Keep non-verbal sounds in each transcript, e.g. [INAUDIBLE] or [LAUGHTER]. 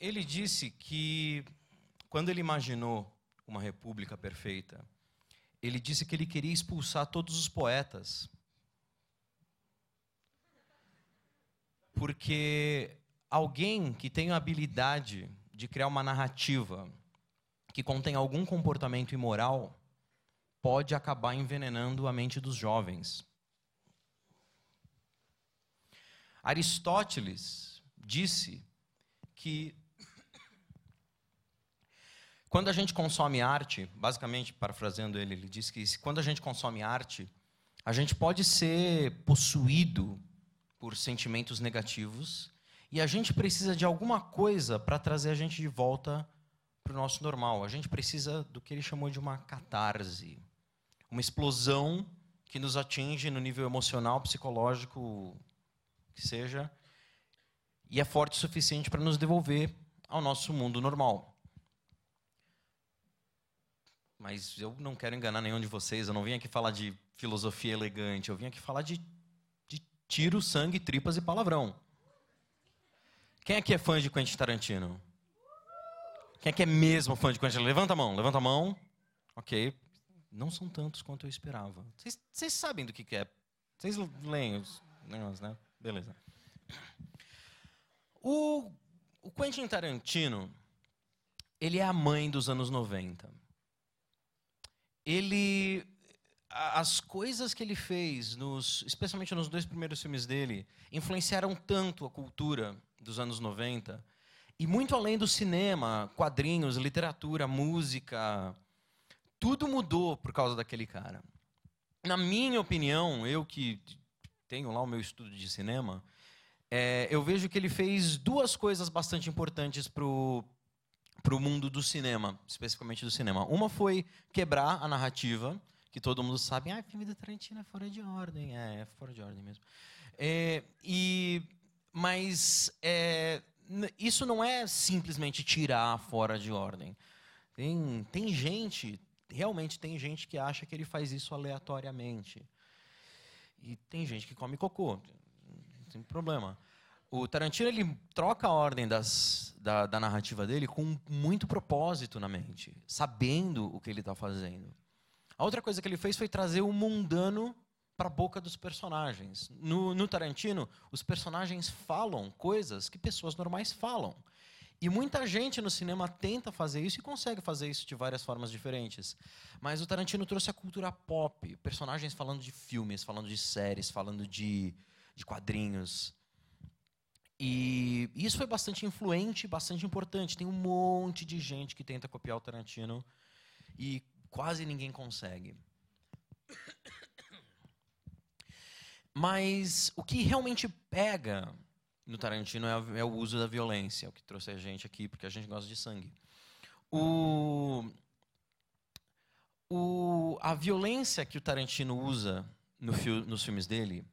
ele disse que quando ele imaginou uma república perfeita, ele disse que ele queria expulsar todos os poetas. Porque alguém que tem a habilidade de criar uma narrativa que contém algum comportamento imoral pode acabar envenenando a mente dos jovens. Aristóteles disse que quando a gente consome arte, basicamente, parafraseando ele, ele diz que quando a gente consome arte, a gente pode ser possuído por sentimentos negativos e a gente precisa de alguma coisa para trazer a gente de volta para o nosso normal. A gente precisa do que ele chamou de uma catarse, uma explosão que nos atinge no nível emocional, psicológico, que seja, e é forte o suficiente para nos devolver ao nosso mundo normal. Mas eu não quero enganar nenhum de vocês, eu não vim aqui falar de filosofia elegante, eu vim aqui falar de, de tiro, sangue, tripas e palavrão. Quem aqui é fã de Quentin Tarantino? Quem aqui é mesmo fã de Quentin Tarantino? Levanta a mão, levanta a mão. Ok. Não são tantos quanto eu esperava. Vocês, sabem do que, que é. Vocês leem os negócios, né? Beleza. O, o Quentin Tarantino, ele é a mãe dos anos 90. Ele as coisas que ele fez, nos, especialmente nos dois primeiros filmes dele, influenciaram tanto a cultura dos anos 90. E muito além do cinema, quadrinhos, literatura, música, tudo mudou por causa daquele cara. Na minha opinião, eu que tenho lá o meu estudo de cinema, é, eu vejo que ele fez duas coisas bastante importantes para o mundo do cinema, especificamente do cinema. Uma foi quebrar a narrativa, que todo mundo sabe, ah, filme do Tarantino é fora de ordem. É, é fora de ordem mesmo. É, e, mas é, isso não é simplesmente tirar fora de ordem. Tem, tem gente, realmente tem gente que acha que ele faz isso aleatoriamente. E tem gente que come cocô, não tem problema. O Tarantino ele troca a ordem das, da, da narrativa dele com muito propósito na mente, sabendo o que ele está fazendo. A outra coisa que ele fez foi trazer o mundano para a boca dos personagens. No, no, Tarantino, os personagens falam coisas que pessoas normais falam. E muita gente no cinema tenta fazer isso e consegue fazer isso de várias formas diferentes. Mas o Tarantino trouxe a cultura pop, personagens falando de filmes, falando de séries, falando de, de quadrinhos. E isso foi bastante influente, bastante importante. Tem um monte de gente que tenta copiar o Tarantino e quase ninguém consegue. Mas o que realmente pega no Tarantino é, é, o uso da violência, o que trouxe a gente aqui, porque a gente gosta de sangue. O, o, a violência que o Tarantino usa no nos filmes dele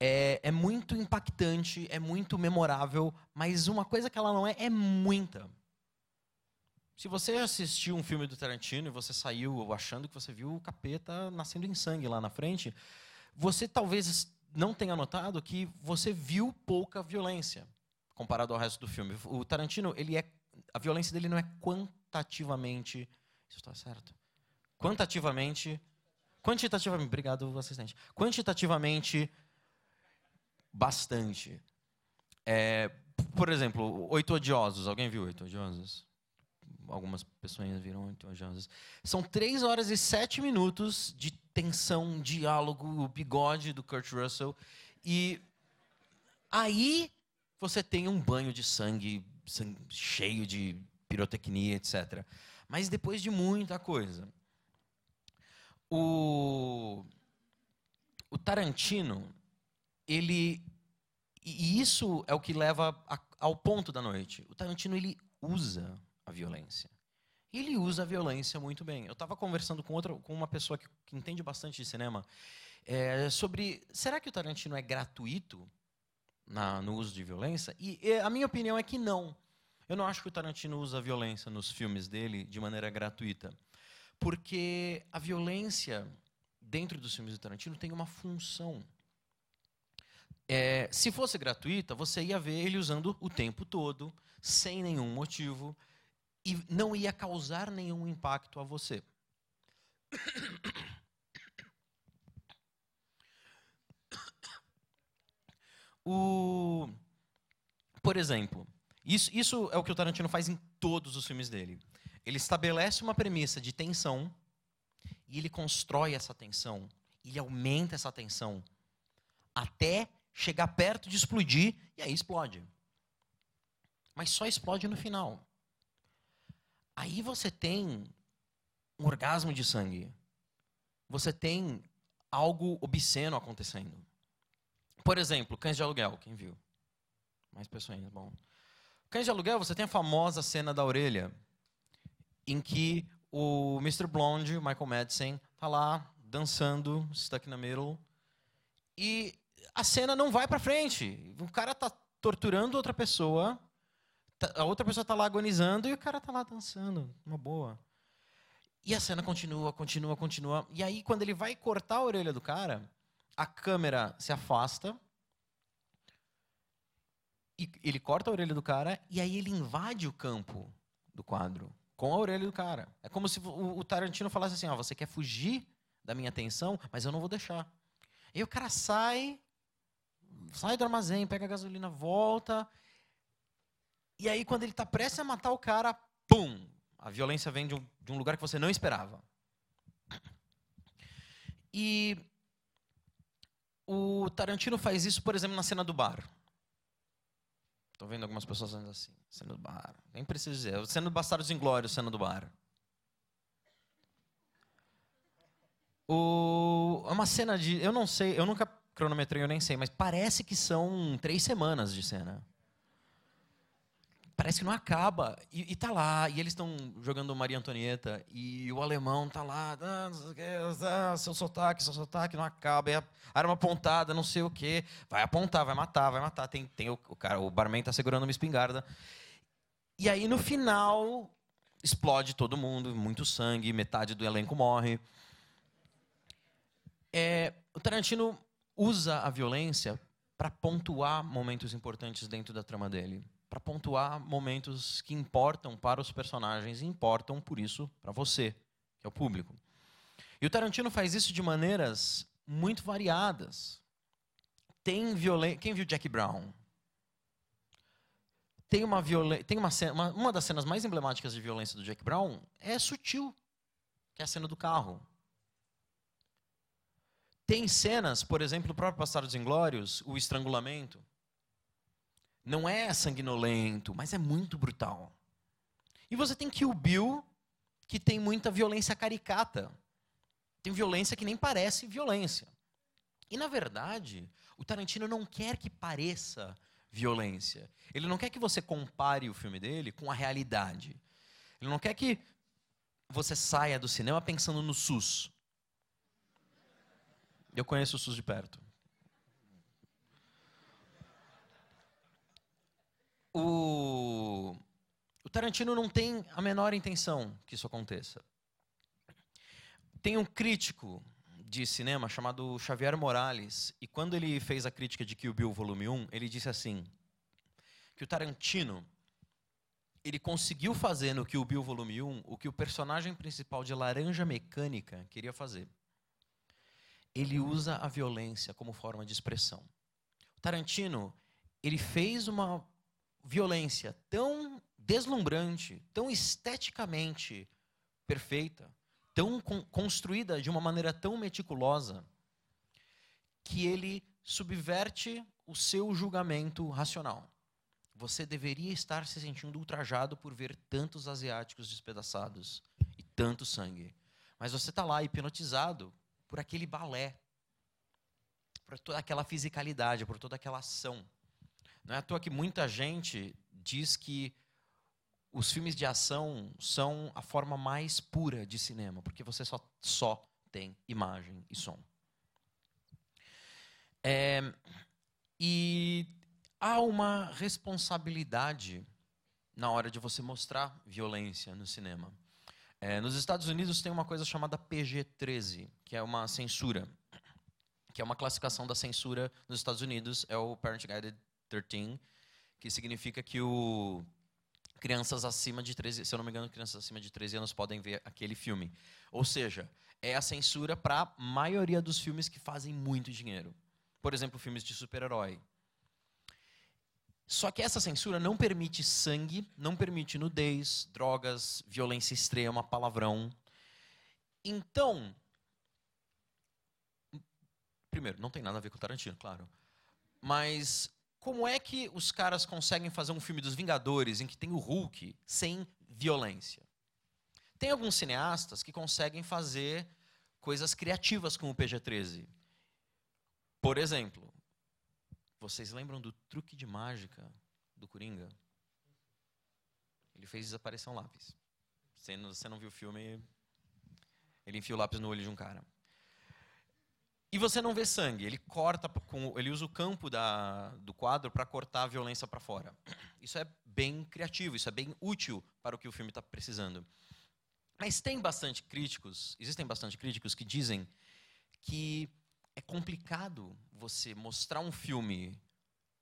é, é muito impactante, é muito memorável, mas uma coisa que ela não é, é muita. Se você assistiu um filme do Tarantino e você saiu achando que você viu o capeta nascendo em sangue lá na frente, você talvez não tenha notado que você viu pouca violência comparado ao resto do filme. O Tarantino, ele é a violência dele não é quantitativamente, isso está certo? Quantitativamente, quantitativamente, obrigado assistente. Quantitativamente bastante. É, por exemplo, Oito Odiosos. Alguém viu Oito Odiosos? Algumas pessoas viram Oito Odiosos. São três horas e sete minutos de tensão, diálogo, o bigode do Kurt Russell. E aí você tem um banho de sangue, sangue cheio de pirotecnia, etc. Mas depois de muita coisa. O, o Tarantino, ele E isso é o que leva a, ao ponto da noite. O Tarantino ele usa a violência. Ele usa a violência muito bem. Eu estava conversando com outra, com uma pessoa que, que entende bastante de cinema é, sobre será que o Tarantino é gratuito na, no uso de violência? E, e a minha opinião é que não. Eu não acho que o Tarantino usa a violência nos filmes dele de maneira gratuita, porque a violência dentro dos filmes do Tarantino tem uma função. É, se fosse gratuita, você ia ver ele usando o tempo todo, sem nenhum motivo, e não ia causar nenhum impacto a você. [COUGHS] O, por exemplo, isso, isso é o que o Tarantino faz em todos os filmes dele. Ele estabelece uma premissa de tensão e ele constrói essa tensão, ele aumenta essa tensão até chegar perto de explodir e aí explode. Mas só explode no final. Aí você tem um orgasmo de sangue. Você tem algo obsceno acontecendo. Por exemplo, Cães de Aluguel, quem viu? Mais pessoas, bom. Cães de Aluguel, você tem a famosa cena da orelha, em que o Mr. Blonde, Michael Madsen, tá lá dançando, stuck na middle, e a cena não vai para frente. O cara tá torturando outra pessoa, tá, a outra pessoa tá lá agonizando e o cara tá lá dançando, uma boa. E a cena continua, continua, continua. E aí, quando ele vai cortar a orelha do cara, a câmera se afasta, e ele corta a orelha do cara, e aí ele invade o campo do quadro com a orelha do cara. É como se o Tarantino falasse assim: ó, você quer fugir da minha atenção, mas eu não vou deixar. E aí o cara sai, sai do armazém, pega a gasolina, volta. E aí, quando ele está prestes a matar o cara, pum! A violência vem de um, de um lugar que você não esperava. E o Tarantino faz isso, por exemplo, na cena do bar. Estou vendo algumas pessoas dizendo assim, cena do bar. Nem preciso dizer. Cena do Bastardos Inglórios, cena do bar. O, é uma cena de. Eu não sei, eu nunca cronometrei, eu nem sei, mas parece que são três semanas de cena parece que não acaba. E, e tá lá, e eles estão jogando Maria Antonieta, e o alemão tá lá, ah, ah, seu sotaque, seu sotaque não acaba, é arma apontada, não sei o quê. Vai apontar, vai matar, vai matar. Tem, tem o, o cara, o barman tá segurando uma espingarda. E aí no final explode todo mundo, muito sangue, metade do elenco morre. É, o Tarantino usa a violência para pontuar momentos importantes dentro da trama dele para pontuar momentos que importam para os personagens e importam, por isso, para você, que é o público. E o Tarantino faz isso de maneiras muito variadas. Tem violência. Quem viu Jack Brown? Tem uma violência. Tem uma, cena, uma das cenas mais emblemáticas de violência do Jack Brown é sutil, que é a cena do carro. Tem cenas, por exemplo, no próprio Bastardos Inglórios, o estrangulamento não é sanguinolento, mas é muito brutal. E você tem Kill Bill, que tem muita violência caricata. Tem violência que nem parece violência. E, na verdade, o Tarantino não quer que pareça violência. Ele não quer que você compare o filme dele com a realidade. Ele não quer que você saia do cinema pensando no SUS. Eu conheço o SUS de perto. o, o Tarantino não tem a menor intenção que isso aconteça. Tem um crítico de cinema chamado Xavier Morales, e quando ele fez a crítica de Kill Bill Volume 1, ele disse assim: que o Tarantino ele conseguiu fazer no Kill Bill Volume 1 o que o personagem principal de Laranja Mecânica queria fazer. Ele usa a violência como forma de expressão. Tarantino, ele fez uma violência tão deslumbrante, tão esteticamente perfeita, tão con construída de uma maneira tão meticulosa, que ele subverte o seu julgamento racional. Você deveria estar se sentindo ultrajado por ver tantos asiáticos despedaçados e tanto sangue. Mas você está lá hipnotizado por aquele balé, por toda aquela fisicalidade, por toda aquela ação. Não é à toa que muita gente diz que os filmes de ação são a forma mais pura de cinema, porque você só, só tem imagem e som. É, e há uma responsabilidade na hora de você mostrar violência no cinema. É, nos Estados Unidos tem uma coisa chamada PG-13, que é uma censura, que é uma classificação da censura nos Estados Unidos, é o Parent Guided 13, que significa que o crianças acima de 13, se eu não me engano, crianças acima de 13 anos podem ver aquele filme. Ou seja, é a censura para a maioria dos filmes que fazem muito dinheiro. Por exemplo, filmes de super-herói. Só que essa censura não permite sangue, não permite nudez, drogas, violência extrema, palavrão. Então, primeiro, não tem nada a ver com o Tarantino, claro. Mas como é que os caras conseguem fazer um filme dos Vingadores em que tem o Hulk sem violência? Tem alguns cineastas que conseguem fazer coisas criativas com o PG-13. Por exemplo, vocês lembram do truque de mágica do Coringa? Ele fez desaparecer um lápis. Você não, você não viu o filme, ele enfia o lápis no olho de um cara. E você não vê sangue. Ele corta, com, ele usa o campo da, do quadro para cortar a violência para fora. Isso é bem criativo, isso é bem útil para o que o filme está precisando. Mas tem bastante críticos, existem bastante críticos que dizem que é complicado você mostrar um filme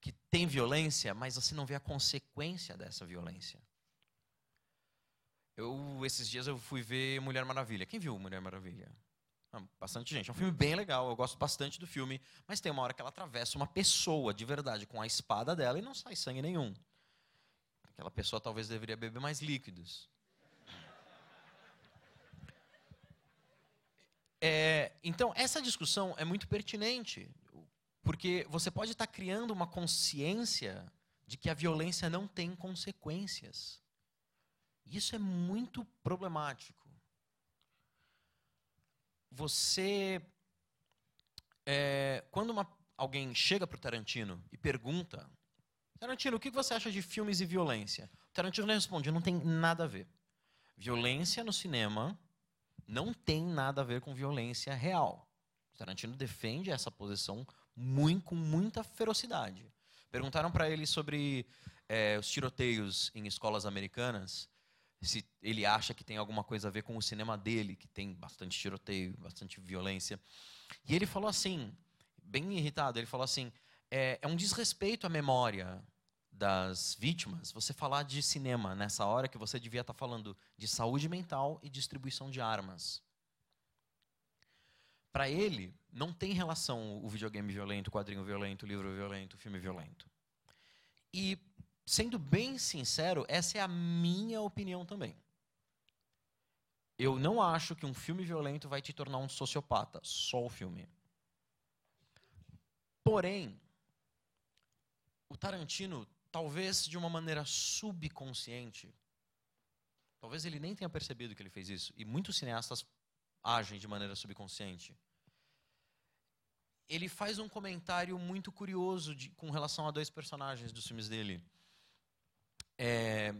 que tem violência, mas você não vê a consequência dessa violência. Eu esses dias eu fui ver Mulher Maravilha. Quem viu Mulher Maravilha? Ah, bastante gente. É um filme bem legal, eu gosto bastante do filme, mas tem uma hora que ela atravessa uma pessoa de verdade com a espada dela e não sai sangue nenhum. Aquela pessoa talvez deveria beber mais líquidos. É, então, essa discussão é muito pertinente, porque você pode estar criando uma consciência de que a violência não tem consequências. Isso é muito problemático. Você. É, quando uma, alguém chega para o Tarantino e pergunta: Tarantino, o que você acha de filmes e violência? O Tarantino responde: não tem nada a ver. Violência no cinema não tem nada a ver com violência real. O Tarantino defende essa posição muito, com muita ferocidade. Perguntaram para ele sobre é, os tiroteios em escolas americanas, se ele acha que tem alguma coisa a ver com o cinema dele, que tem bastante tiroteio, bastante violência. E ele falou assim, bem irritado, ele falou assim: é, é um desrespeito à memória das vítimas você falar de cinema nessa hora que você devia estar falando de saúde mental e distribuição de armas. Para ele, não tem relação o videogame violento, o quadrinho violento, o livro violento, o filme violento. E, sendo bem sincero, essa é a minha opinião também. Eu não acho que um filme violento vai te tornar um sociopata, só o filme. Porém, o Tarantino talvez de uma maneira subconsciente, talvez ele nem tenha percebido que ele fez isso, e muitos cineastas agem de maneira subconsciente. Ele faz um comentário muito curioso de, com relação a dois personagens dos filmes dele. É,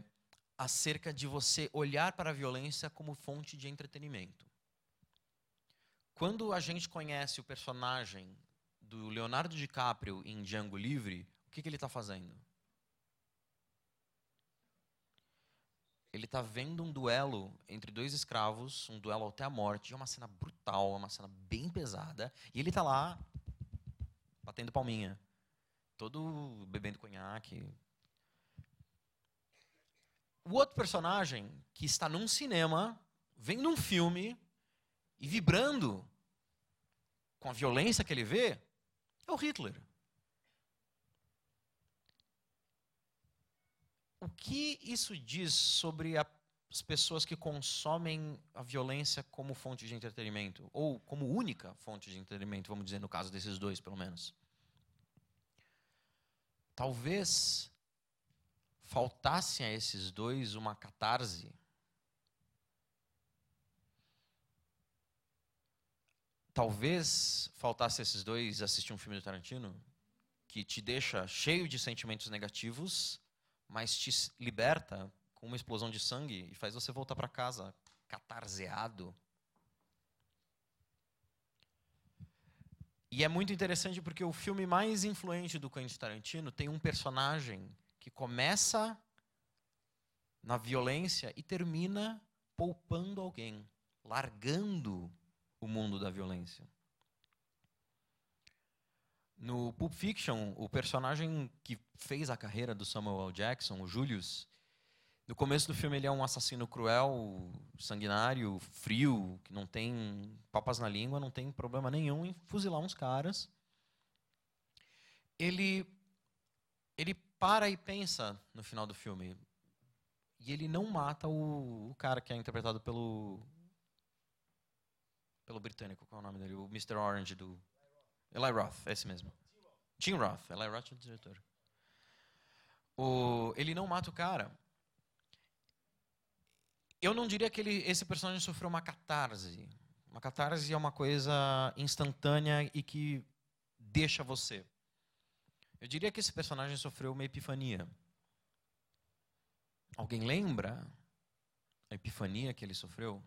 acerca de você olhar para a violência como fonte de entretenimento. Quando a gente conhece o personagem do Leonardo DiCaprio em Django Livre, o que, que ele está fazendo? Ele está vendo um duelo entre dois escravos, um duelo até a morte, é uma cena brutal, é uma cena bem pesada, e ele está lá batendo palminha, todo bebendo conhaque. O outro personagem que está num cinema, vendo um filme e vibrando com a violência que ele vê, é o Hitler. O que isso diz sobre a, as pessoas que consomem a violência como fonte de entretenimento? Ou como única fonte de entretenimento, vamos dizer, no caso desses dois, pelo menos? Talvez faltasse a esses dois uma catarse. Talvez faltasse a esses dois assistir um filme do Tarantino que te deixa cheio de sentimentos negativos, mas te liberta com uma explosão de sangue e faz você voltar para casa catarseado. E é muito interessante porque o filme mais influente do Quentin Tarantino tem um personagem que começa na violência e termina poupando alguém, largando o mundo da violência. No Pulp Fiction, o personagem que fez a carreira do Samuel L. Jackson, o Julius, no começo do filme ele é um assassino cruel, sanguinário, frio, que não tem papas na língua, não tem problema nenhum em fuzilar uns caras. Ele ele para e pensa no final do filme. E ele não mata o, o cara que é interpretado pelo pelo britânico, qual é o nome dele? O Mr. Orange do Eli Roth, é esse mesmo. Tim Roth, Eli Roth é o diretor. O, ele não mata o cara. Eu não diria que ele, esse personagem sofreu uma catarse. Uma catarse é uma coisa instantânea e que deixa você. Eu diria que esse personagem sofreu uma epifania. Alguém lembra a epifania que ele sofreu?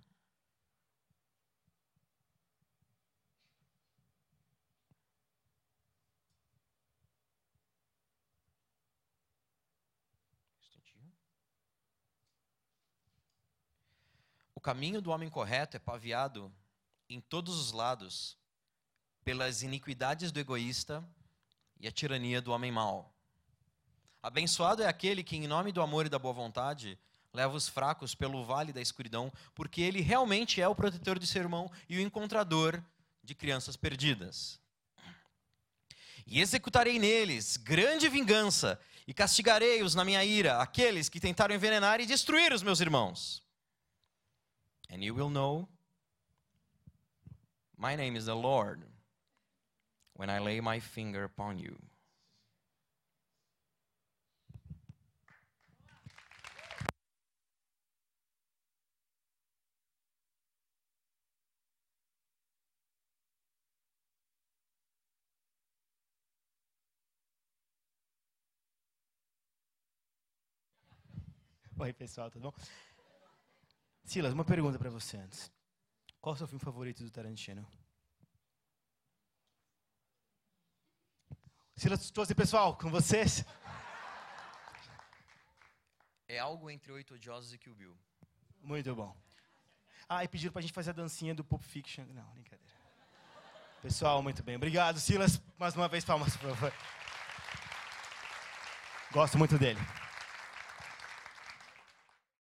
Caminho do homem correto é paviado em todos os lados pelas iniquidades do egoísta e a tirania do homem mau. Abençoado é aquele que, em nome do amor e da boa vontade, leva os fracos pelo vale da escuridão, porque ele realmente é o protetor de seu irmão e o encontrador de crianças perdidas. E executarei neles grande vingança, e castigarei-os na minha ira, aqueles que tentaram envenenar e destruir os meus irmãos. And you will know my name is the Lord when I lay my finger upon you. Oi, pessoal, tudo bom? Silas, uma pergunta para você antes. Qual é o seu filme favorito do Tarantino? Silas, trouxe pessoal, com vocês. É algo entre Oito Odiosos e Kill Bill. Muito bom. Ah, e pediram pra gente fazer a dancinha do Pulp Fiction. Não, brincadeira. Pessoal, muito bem. Obrigado, Silas. Mais uma vez, palmas, por favor. Gosto muito dele.